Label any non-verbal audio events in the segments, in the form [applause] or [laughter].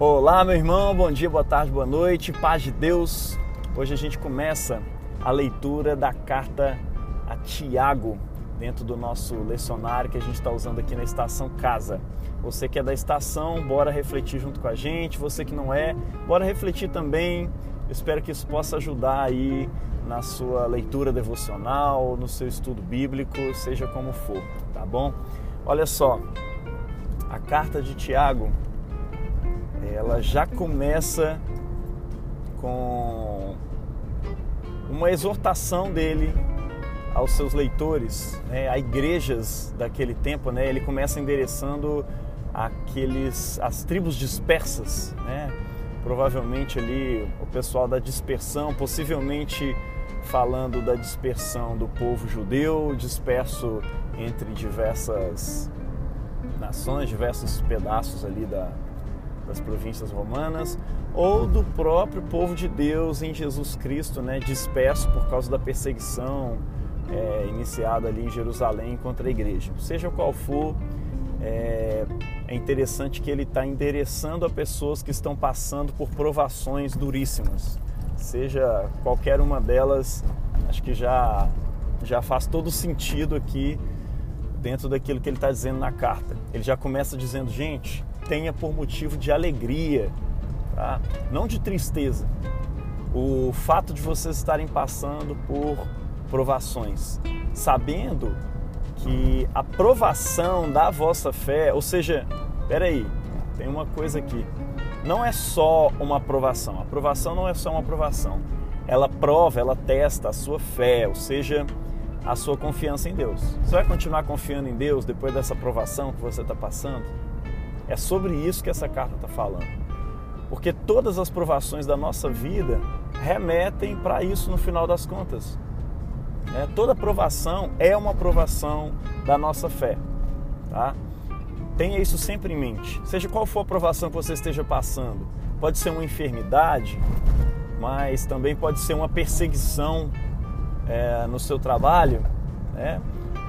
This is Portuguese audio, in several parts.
Olá, meu irmão, bom dia, boa tarde, boa noite, paz de Deus. Hoje a gente começa a leitura da carta a Tiago, dentro do nosso lecionário que a gente está usando aqui na estação Casa. Você que é da estação, bora refletir junto com a gente. Você que não é, bora refletir também. Eu espero que isso possa ajudar aí na sua leitura devocional, no seu estudo bíblico, seja como for, tá bom? Olha só, a carta de Tiago ela já começa com uma exortação dele aos seus leitores, né, a igrejas daquele tempo, né, ele começa endereçando aqueles as tribos dispersas, né, provavelmente ali o pessoal da dispersão, possivelmente falando da dispersão do povo judeu disperso entre diversas nações, diversos pedaços ali da, das províncias romanas, ou do próprio povo de Deus em Jesus Cristo, né, disperso por causa da perseguição é, iniciada ali em Jerusalém contra a igreja. Seja qual for, é, é interessante que ele está endereçando a pessoas que estão passando por provações duríssimas. Seja qualquer uma delas, acho que já, já faz todo sentido aqui dentro daquilo que ele está dizendo na carta. Ele já começa dizendo, gente, tenha por motivo de alegria, tá? não de tristeza. O fato de vocês estarem passando por provações, sabendo que a provação da vossa fé, ou seja, peraí, tem uma coisa aqui, não é só uma aprovação, a aprovação não é só uma aprovação, ela prova, ela testa a sua fé, ou seja, a sua confiança em Deus. Você vai continuar confiando em Deus depois dessa aprovação que você está passando? É sobre isso que essa carta está falando. Porque todas as provações da nossa vida remetem para isso no final das contas. É, toda provação é uma provação da nossa fé. Tá? Tenha isso sempre em mente. Seja qual for a provação que você esteja passando, pode ser uma enfermidade, mas também pode ser uma perseguição é, no seu trabalho, né?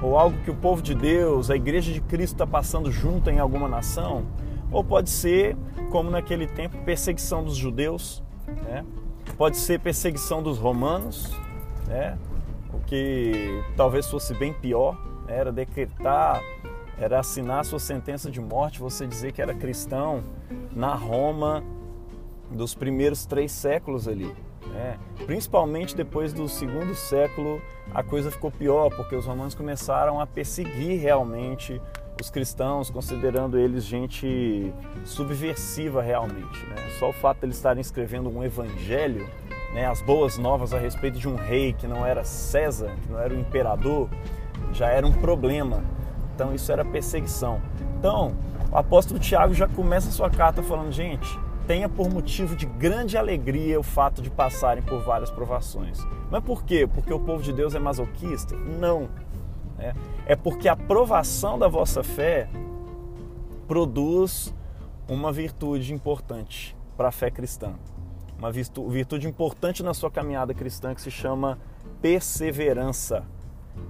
Ou algo que o povo de Deus, a igreja de Cristo está passando junto em alguma nação, ou pode ser, como naquele tempo, perseguição dos judeus, né? pode ser perseguição dos romanos, né? o que talvez fosse bem pior, né? era decretar, era assinar sua sentença de morte, você dizer que era cristão na Roma dos primeiros três séculos ali. Né? Principalmente depois do segundo século, a coisa ficou pior, porque os romanos começaram a perseguir realmente os cristãos, considerando eles gente subversiva realmente. Né? Só o fato de eles estarem escrevendo um evangelho, né, as boas novas a respeito de um rei que não era César, que não era o imperador, já era um problema. Então isso era perseguição. Então, o apóstolo Tiago já começa a sua carta falando, gente, tenha por motivo de grande alegria o fato de passarem por várias provações. Mas por quê? Porque o povo de Deus é masoquista? Não. É, é porque a provação da vossa fé produz uma virtude importante para a fé cristã. Uma virtude importante na sua caminhada cristã que se chama perseverança.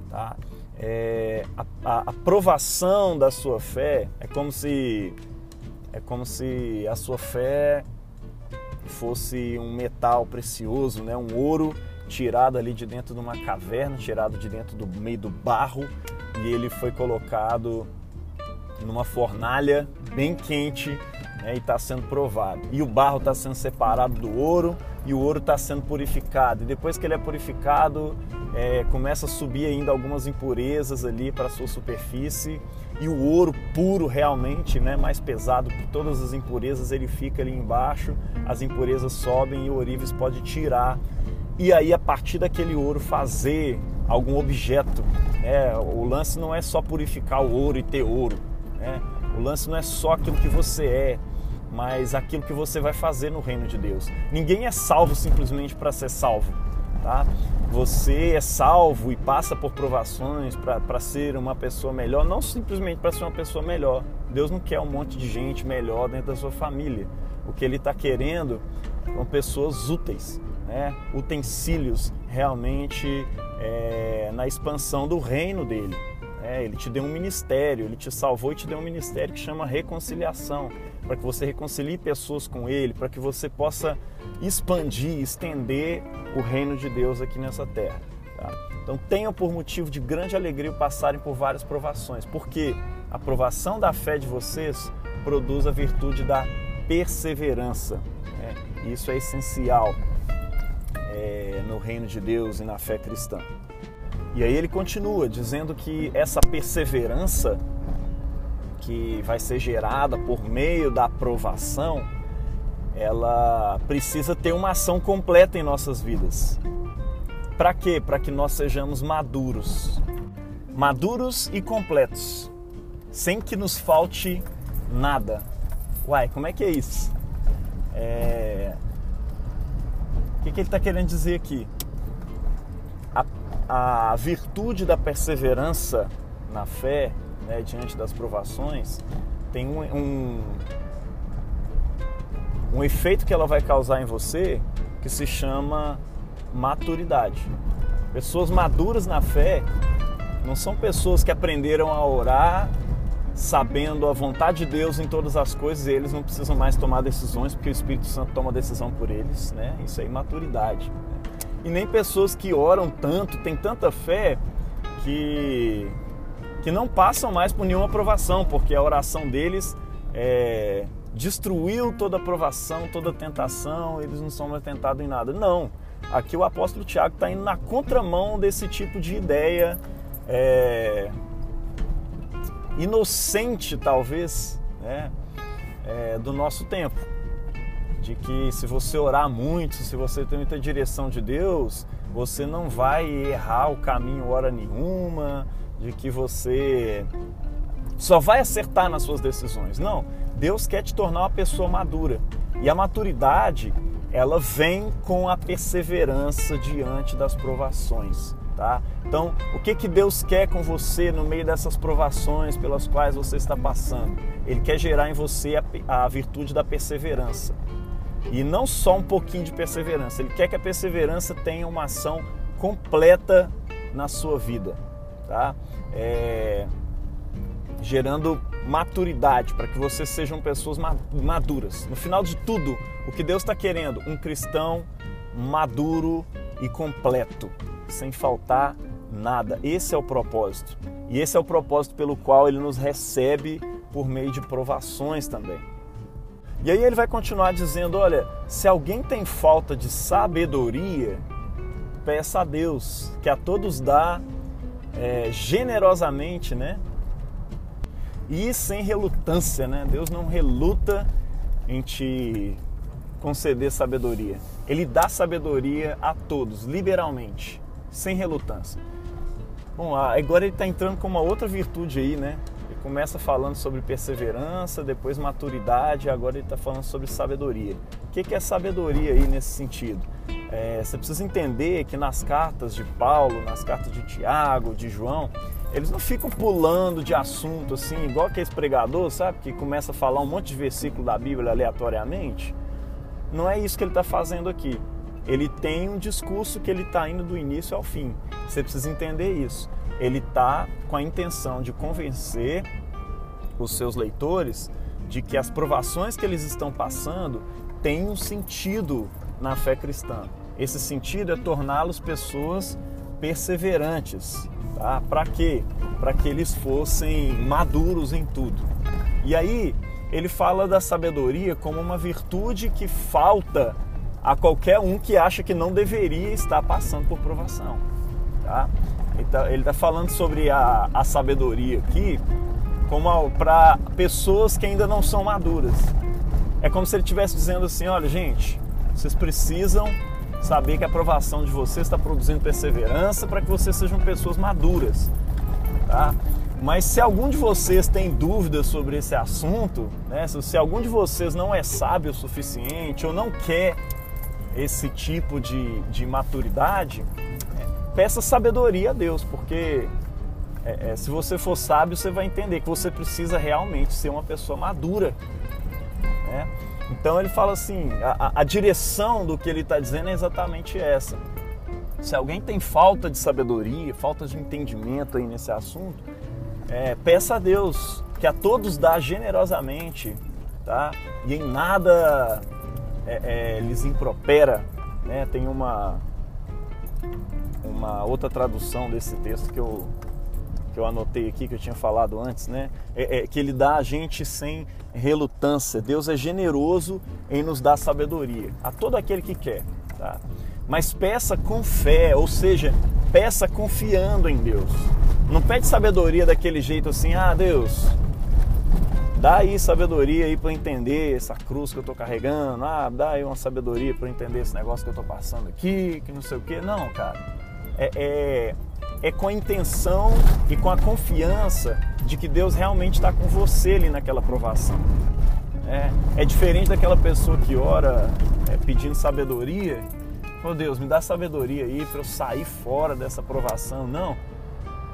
Tá? É, a, a, a provação da sua fé é como se é como se a sua fé fosse um metal precioso, né? um ouro tirado ali de dentro de uma caverna, tirado de dentro do meio do barro, e ele foi colocado numa fornalha bem quente né? e está sendo provado. E o barro está sendo separado do ouro e o ouro está sendo purificado. E depois que ele é purificado, é, começa a subir ainda algumas impurezas ali para a sua superfície e o ouro puro realmente, né, mais pesado que todas as impurezas, ele fica ali embaixo, as impurezas sobem e o ourives pode tirar e aí a partir daquele ouro fazer algum objeto. Né? O lance não é só purificar o ouro e ter ouro, né? o lance não é só aquilo que você é, mas aquilo que você vai fazer no reino de Deus. Ninguém é salvo simplesmente para ser salvo, tá? Você é salvo e passa por provações para ser uma pessoa melhor, não simplesmente para ser uma pessoa melhor. Deus não quer um monte de gente melhor dentro da sua família. O que Ele está querendo são pessoas úteis, né? utensílios realmente é, na expansão do reino dele. É, ele te deu um ministério, ele te salvou e te deu um ministério que chama reconciliação, para que você reconcilie pessoas com ele, para que você possa expandir, estender o reino de Deus aqui nessa terra. Tá? Então tenham por motivo de grande alegria passarem por várias provações, porque a provação da fé de vocês produz a virtude da perseverança. Né? Isso é essencial é, no reino de Deus e na fé cristã. E aí ele continua dizendo que essa perseverança que vai ser gerada por meio da aprovação, ela precisa ter uma ação completa em nossas vidas. Para quê? Para que nós sejamos maduros. Maduros e completos, sem que nos falte nada. Uai, como é que é isso? É... O que, que ele está querendo dizer aqui? a virtude da perseverança na fé, né, diante das provações, tem um, um, um efeito que ela vai causar em você que se chama maturidade. Pessoas maduras na fé não são pessoas que aprenderam a orar sabendo a vontade de Deus em todas as coisas e eles não precisam mais tomar decisões porque o Espírito Santo toma decisão por eles, né? Isso é maturidade e nem pessoas que oram tanto, têm tanta fé que que não passam mais por nenhuma aprovação, porque a oração deles é, destruiu toda aprovação, toda tentação, eles não são mais tentados em nada. Não. Aqui o apóstolo Tiago está indo na contramão desse tipo de ideia é, inocente, talvez, né, é, do nosso tempo de que se você orar muito, se você tem muita direção de Deus, você não vai errar o caminho hora nenhuma, de que você só vai acertar nas suas decisões. Não, Deus quer te tornar uma pessoa madura. E a maturidade, ela vem com a perseverança diante das provações, tá? Então, o que que Deus quer com você no meio dessas provações pelas quais você está passando? Ele quer gerar em você a, a virtude da perseverança. E não só um pouquinho de perseverança, ele quer que a perseverança tenha uma ação completa na sua vida, tá? É... gerando maturidade para que vocês sejam pessoas maduras. No final de tudo, o que Deus está querendo, um cristão maduro e completo, sem faltar nada. Esse é o propósito. E esse é o propósito pelo qual ele nos recebe por meio de provações também. E aí ele vai continuar dizendo: olha, se alguém tem falta de sabedoria, peça a Deus, que a todos dá é, generosamente, né? E sem relutância, né? Deus não reluta em te conceder sabedoria. Ele dá sabedoria a todos, liberalmente, sem relutância. Bom, agora ele está entrando com uma outra virtude aí, né? Começa falando sobre perseverança, depois maturidade, agora ele está falando sobre sabedoria. O que é sabedoria aí nesse sentido? É, você precisa entender que nas cartas de Paulo, nas cartas de Tiago, de João, eles não ficam pulando de assunto assim, igual aquele pregador, sabe? Que começa a falar um monte de versículo da Bíblia aleatoriamente. Não é isso que ele está fazendo aqui. Ele tem um discurso que ele está indo do início ao fim. Você precisa entender isso ele está com a intenção de convencer os seus leitores de que as provações que eles estão passando têm um sentido na fé cristã. Esse sentido é torná-los pessoas perseverantes. Tá? Para quê? Para que eles fossem maduros em tudo. E aí ele fala da sabedoria como uma virtude que falta a qualquer um que acha que não deveria estar passando por provação. Tá? Então, ele está falando sobre a, a sabedoria aqui como para pessoas que ainda não são maduras. É como se ele estivesse dizendo assim: olha, gente, vocês precisam saber que a aprovação de vocês está produzindo perseverança para que vocês sejam pessoas maduras. Tá? Mas se algum de vocês tem dúvidas sobre esse assunto, né, se algum de vocês não é sábio o suficiente ou não quer esse tipo de, de maturidade, peça sabedoria a Deus, porque é, é, se você for sábio, você vai entender que você precisa realmente ser uma pessoa madura. Né? Então ele fala assim: a, a direção do que ele está dizendo é exatamente essa. Se alguém tem falta de sabedoria, falta de entendimento aí nesse assunto, é, peça a Deus que a todos dá generosamente, tá? E em nada é, é, lhes impropera, né? Tem uma uma outra tradução desse texto que eu que eu anotei aqui que eu tinha falado antes, né? É, é, que ele dá a gente sem relutância. Deus é generoso em nos dar sabedoria a todo aquele que quer, tá? Mas peça com fé, ou seja, peça confiando em Deus. Não pede sabedoria daquele jeito assim, ah, Deus, dá aí sabedoria aí para entender essa cruz que eu tô carregando, ah, dá aí uma sabedoria para entender esse negócio que eu tô passando aqui, que não sei o que. Não, cara. É, é, é com a intenção e com a confiança de que Deus realmente está com você ali naquela provação. É, é diferente daquela pessoa que ora é, pedindo sabedoria. Oh Deus, me dá sabedoria aí para eu sair fora dessa provação. Não.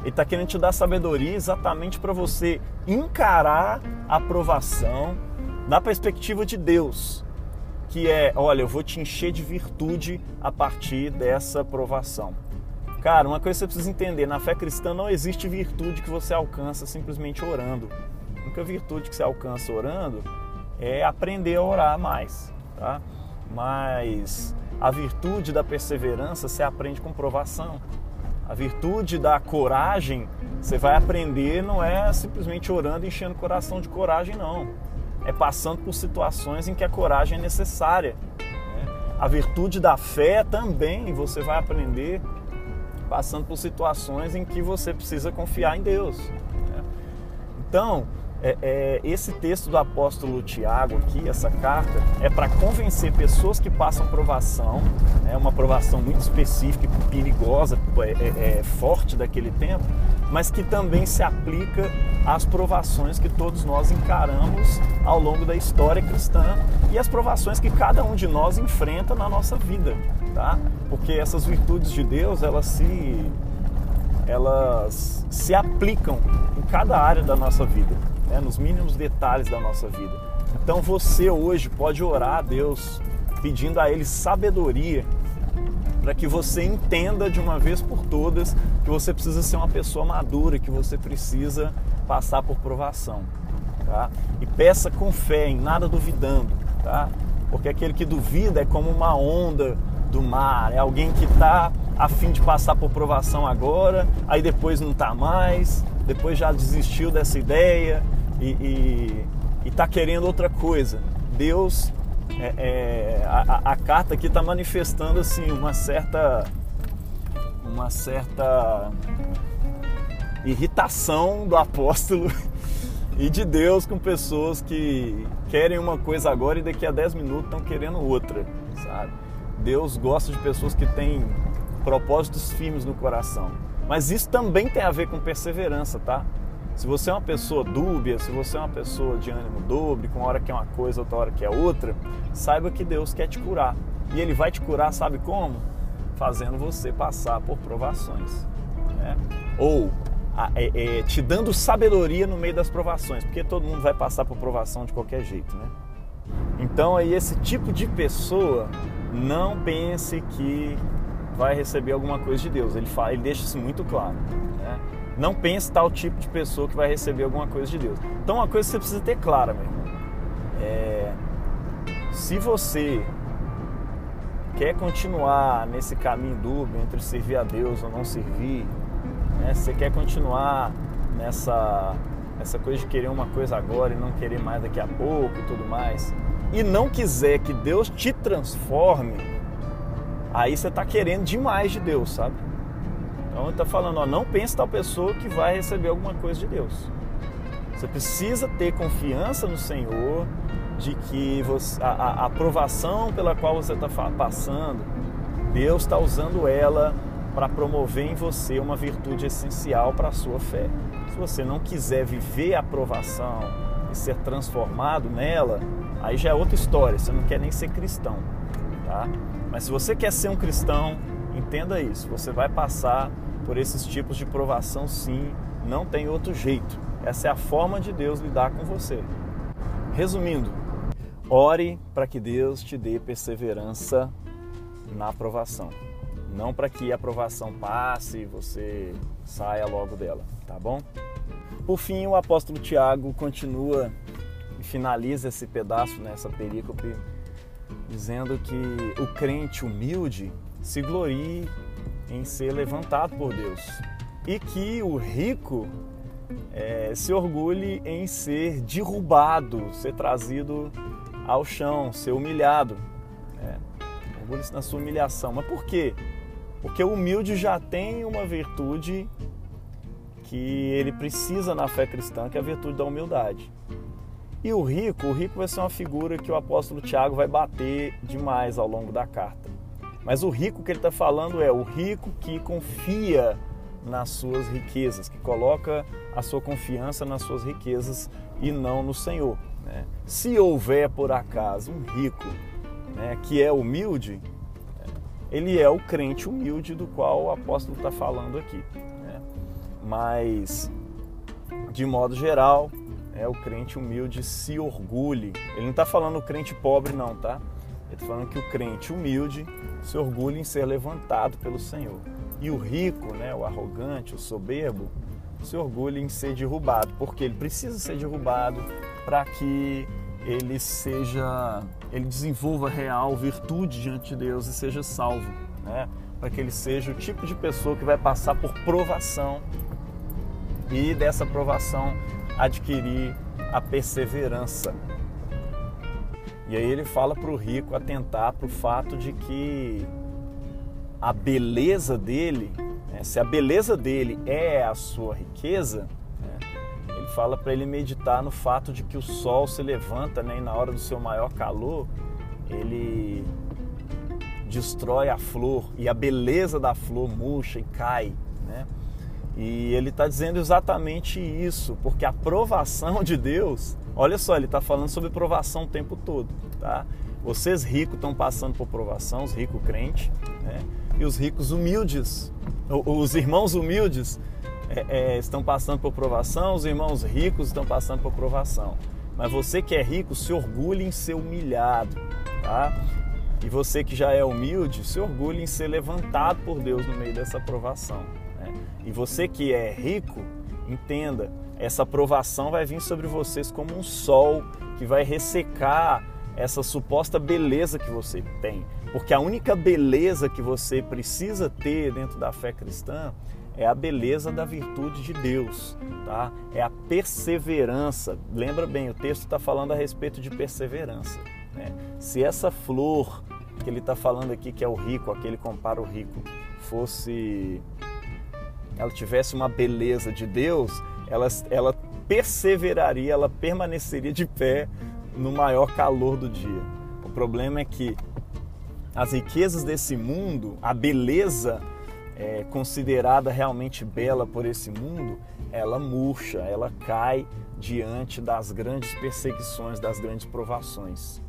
Ele está querendo te dar sabedoria exatamente para você encarar a aprovação da perspectiva de Deus, que é, olha, eu vou te encher de virtude a partir dessa aprovação. Cara, uma coisa que você precisa entender, na fé cristã não existe virtude que você alcança simplesmente orando. A única virtude que você alcança orando é aprender a orar mais, tá? Mas a virtude da perseverança você aprende com provação. A virtude da coragem, você vai aprender, não é simplesmente orando e enchendo o coração de coragem, não. É passando por situações em que a coragem é necessária. Né? A virtude da fé também você vai aprender passando por situações em que você precisa confiar em Deus. Né? Então, é, é, esse texto do apóstolo Tiago aqui, essa carta, é para convencer pessoas que passam provação, é né, uma provação muito específica, perigosa, é, é, é, forte daquele tempo, mas que também se aplica às provações que todos nós encaramos ao longo da história cristã e as provações que cada um de nós enfrenta na nossa vida, tá? Porque essas virtudes de Deus, elas se elas se aplicam em cada área da nossa vida né, nos mínimos detalhes da nossa vida. Então você hoje pode orar a Deus pedindo a Ele sabedoria para que você entenda de uma vez por todas que você precisa ser uma pessoa madura, que você precisa passar por provação. Tá? E peça com fé, em nada duvidando, tá? Porque aquele que duvida é como uma onda do mar, é alguém que está a fim de passar por provação agora, aí depois não está mais, depois já desistiu dessa ideia, e está querendo outra coisa. Deus, é, é, a, a, carta aqui está manifestando assim uma certa, uma certa irritação do apóstolo [laughs] e de Deus com pessoas que querem uma coisa agora e daqui a 10 minutos estão querendo outra, sabe? Deus gosta de pessoas que têm propósitos firmes no coração. Mas isso também tem a ver com perseverança, tá? Se você é uma pessoa dúbia, se você é uma pessoa de ânimo dobre, com uma hora que é uma coisa, outra hora que é outra, saiba que Deus quer te curar. E Ele vai te curar, sabe como? Fazendo você passar por provações. Né? Ou é, é, te dando sabedoria no meio das provações, porque todo mundo vai passar por provação de qualquer jeito, né? Então aí esse tipo de pessoa não pense que vai receber alguma coisa de Deus. Ele, fala, ele deixa isso muito claro. Né? Não pense tal tipo de pessoa que vai receber alguma coisa de Deus. Então, uma coisa que você precisa ter clara, meu irmão. É, se você quer continuar nesse caminho dúbio entre servir a Deus ou não servir, né? se você quer continuar nessa, nessa coisa de querer uma coisa agora e não querer mais daqui a pouco e tudo mais, e não quiser que Deus te transforme, aí você está querendo demais de Deus, sabe? Então ele está falando, ó, não pense tal pessoa que vai receber alguma coisa de Deus. Você precisa ter confiança no Senhor de que você, a, a aprovação pela qual você está passando, Deus está usando ela para promover em você uma virtude essencial para a sua fé. Se você não quiser viver a aprovação e ser transformado nela, aí já é outra história. Você não quer nem ser cristão, tá? Mas se você quer ser um cristão, entenda isso. Você vai passar por esses tipos de provação, sim, não tem outro jeito. Essa é a forma de Deus lidar com você. Resumindo, ore para que Deus te dê perseverança na aprovação. Não para que a aprovação passe e você saia logo dela, tá bom? Por fim, o apóstolo Tiago continua e finaliza esse pedaço nessa perícope dizendo que o crente humilde se glorie em ser levantado por Deus e que o rico é, se orgulhe em ser derrubado, ser trazido ao chão, ser humilhado. Né? Orgulhe-se na sua humilhação. Mas por quê? Porque o humilde já tem uma virtude que ele precisa na fé cristã, que é a virtude da humildade. E o rico, o rico vai ser uma figura que o apóstolo Tiago vai bater demais ao longo da carta. Mas o rico que ele está falando é o rico que confia nas suas riquezas, que coloca a sua confiança nas suas riquezas e não no Senhor. Né? Se houver por acaso um rico né, que é humilde, ele é o crente humilde do qual o apóstolo está falando aqui. Né? Mas, de modo geral, é o crente humilde se orgulhe. Ele não está falando o crente pobre, não, tá? Ele está falando que o crente humilde se orgulha em ser levantado pelo Senhor. E o rico, né, o arrogante, o soberbo, se orgulha em ser derrubado, porque ele precisa ser derrubado para que ele seja, ele desenvolva real virtude diante de Deus e seja salvo, né? Para que ele seja o tipo de pessoa que vai passar por provação e dessa provação adquirir a perseverança. E aí ele fala para o rico atentar para o fato de que a beleza dele, né, se a beleza dele é a sua riqueza, né, ele fala para ele meditar no fato de que o sol se levanta né, e na hora do seu maior calor ele destrói a flor e a beleza da flor murcha e cai. Né? E ele está dizendo exatamente isso, porque a provação de Deus, olha só, ele está falando sobre provação o tempo todo, tá? Vocês ricos estão passando por provação, os ricos crentes, né? E os ricos humildes, os irmãos humildes é, é, estão passando por provação, os irmãos ricos estão passando por provação. Mas você que é rico, se orgulhe em ser humilhado, tá? E você que já é humilde, se orgulhe em ser levantado por Deus no meio dessa provação. E você que é rico, entenda, essa aprovação vai vir sobre vocês como um sol que vai ressecar essa suposta beleza que você tem. Porque a única beleza que você precisa ter dentro da fé cristã é a beleza da virtude de Deus, tá? É a perseverança. Lembra bem, o texto está falando a respeito de perseverança. Né? Se essa flor que ele está falando aqui, que é o rico, aquele compara o rico, fosse ela tivesse uma beleza de Deus, ela, ela perseveraria, ela permaneceria de pé no maior calor do dia. O problema é que as riquezas desse mundo, a beleza é, considerada realmente bela por esse mundo, ela murcha, ela cai diante das grandes perseguições, das grandes provações.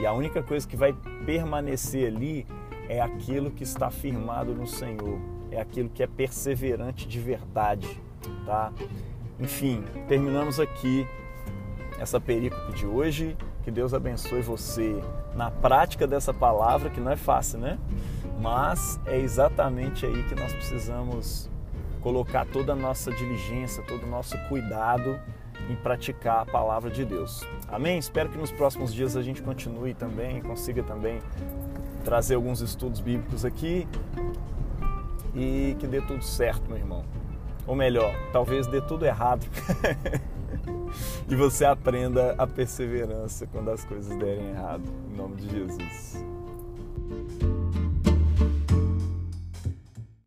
E a única coisa que vai permanecer ali é aquilo que está firmado no Senhor, é aquilo que é perseverante de verdade, tá? Enfim, terminamos aqui essa perícope de hoje. Que Deus abençoe você na prática dessa palavra, que não é fácil, né? Mas é exatamente aí que nós precisamos colocar toda a nossa diligência, todo o nosso cuidado em praticar a palavra de Deus. Amém? Espero que nos próximos dias a gente continue também, consiga também trazer alguns estudos bíblicos aqui e que dê tudo certo, meu irmão. Ou melhor, talvez dê tudo errado. [laughs] e você aprenda a perseverança quando as coisas derem errado. Em nome de Jesus.